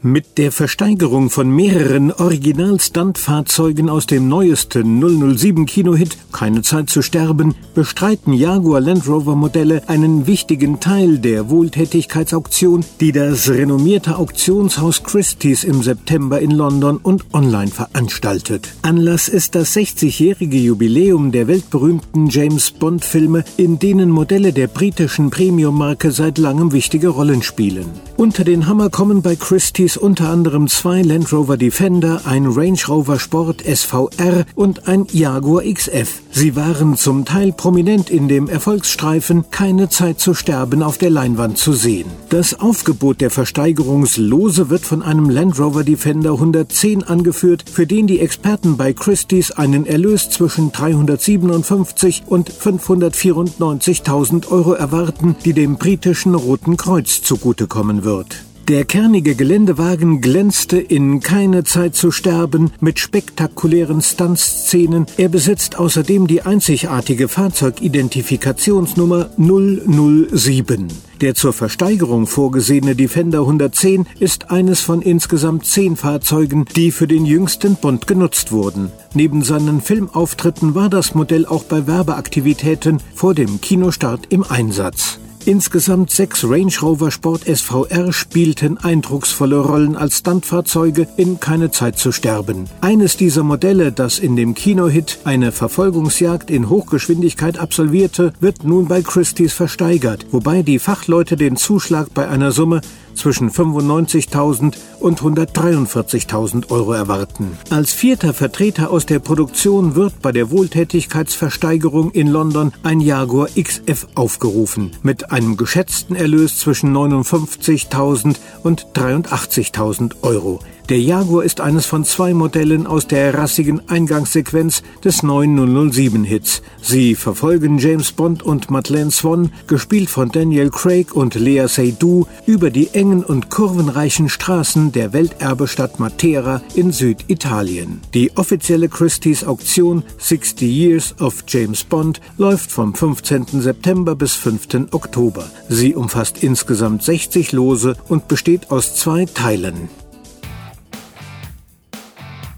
Mit der Versteigerung von mehreren Original-Stunt-Fahrzeugen aus dem neuesten 007-Kinohit Keine Zeit zu sterben bestreiten Jaguar Land Rover Modelle einen wichtigen Teil der Wohltätigkeitsauktion, die das renommierte Auktionshaus Christie's im September in London und online veranstaltet. Anlass ist das 60-jährige Jubiläum der weltberühmten James Bond-Filme, in denen Modelle der britischen Premium-Marke seit langem wichtige Rollen spielen. Unter den Hammer kommen bei Christie's Mercedes unter anderem zwei Land Rover Defender, ein Range Rover Sport SVR und ein Jaguar XF. Sie waren zum Teil prominent in dem Erfolgsstreifen Keine Zeit zu sterben auf der Leinwand zu sehen. Das Aufgebot der Versteigerungslose wird von einem Land Rover Defender 110 angeführt, für den die Experten bei Christie's einen Erlös zwischen 357 und 594.000 Euro erwarten, die dem britischen Roten Kreuz zugutekommen wird. Der kernige Geländewagen glänzte in Keine Zeit zu sterben mit spektakulären Stuntszenen. Er besitzt außerdem die einzigartige Fahrzeugidentifikationsnummer 007. Der zur Versteigerung vorgesehene Defender 110 ist eines von insgesamt zehn Fahrzeugen, die für den jüngsten Bund genutzt wurden. Neben seinen Filmauftritten war das Modell auch bei Werbeaktivitäten vor dem Kinostart im Einsatz. Insgesamt sechs Range Rover Sport SVR spielten eindrucksvolle Rollen als Stuntfahrzeuge in Keine Zeit zu sterben. Eines dieser Modelle, das in dem Kinohit eine Verfolgungsjagd in Hochgeschwindigkeit absolvierte, wird nun bei Christie's versteigert, wobei die Fachleute den Zuschlag bei einer Summe zwischen 95.000 und 143.000 Euro erwarten. Als vierter Vertreter aus der Produktion wird bei der Wohltätigkeitsversteigerung in London ein Jaguar XF aufgerufen, mit einem geschätzten Erlös zwischen 59.000 und 83.000 Euro. Der Jaguar ist eines von zwei Modellen aus der rassigen Eingangssequenz des neuen 007-Hits. Sie verfolgen James Bond und Madeleine Swan, gespielt von Daniel Craig und Lea Seydoux, über die engen und kurvenreichen Straßen der Welterbestadt Matera in Süditalien. Die offizielle Christie's Auktion 60 Years of James Bond läuft vom 15. September bis 5. Oktober. Sie umfasst insgesamt 60 Lose und besteht aus zwei Teilen.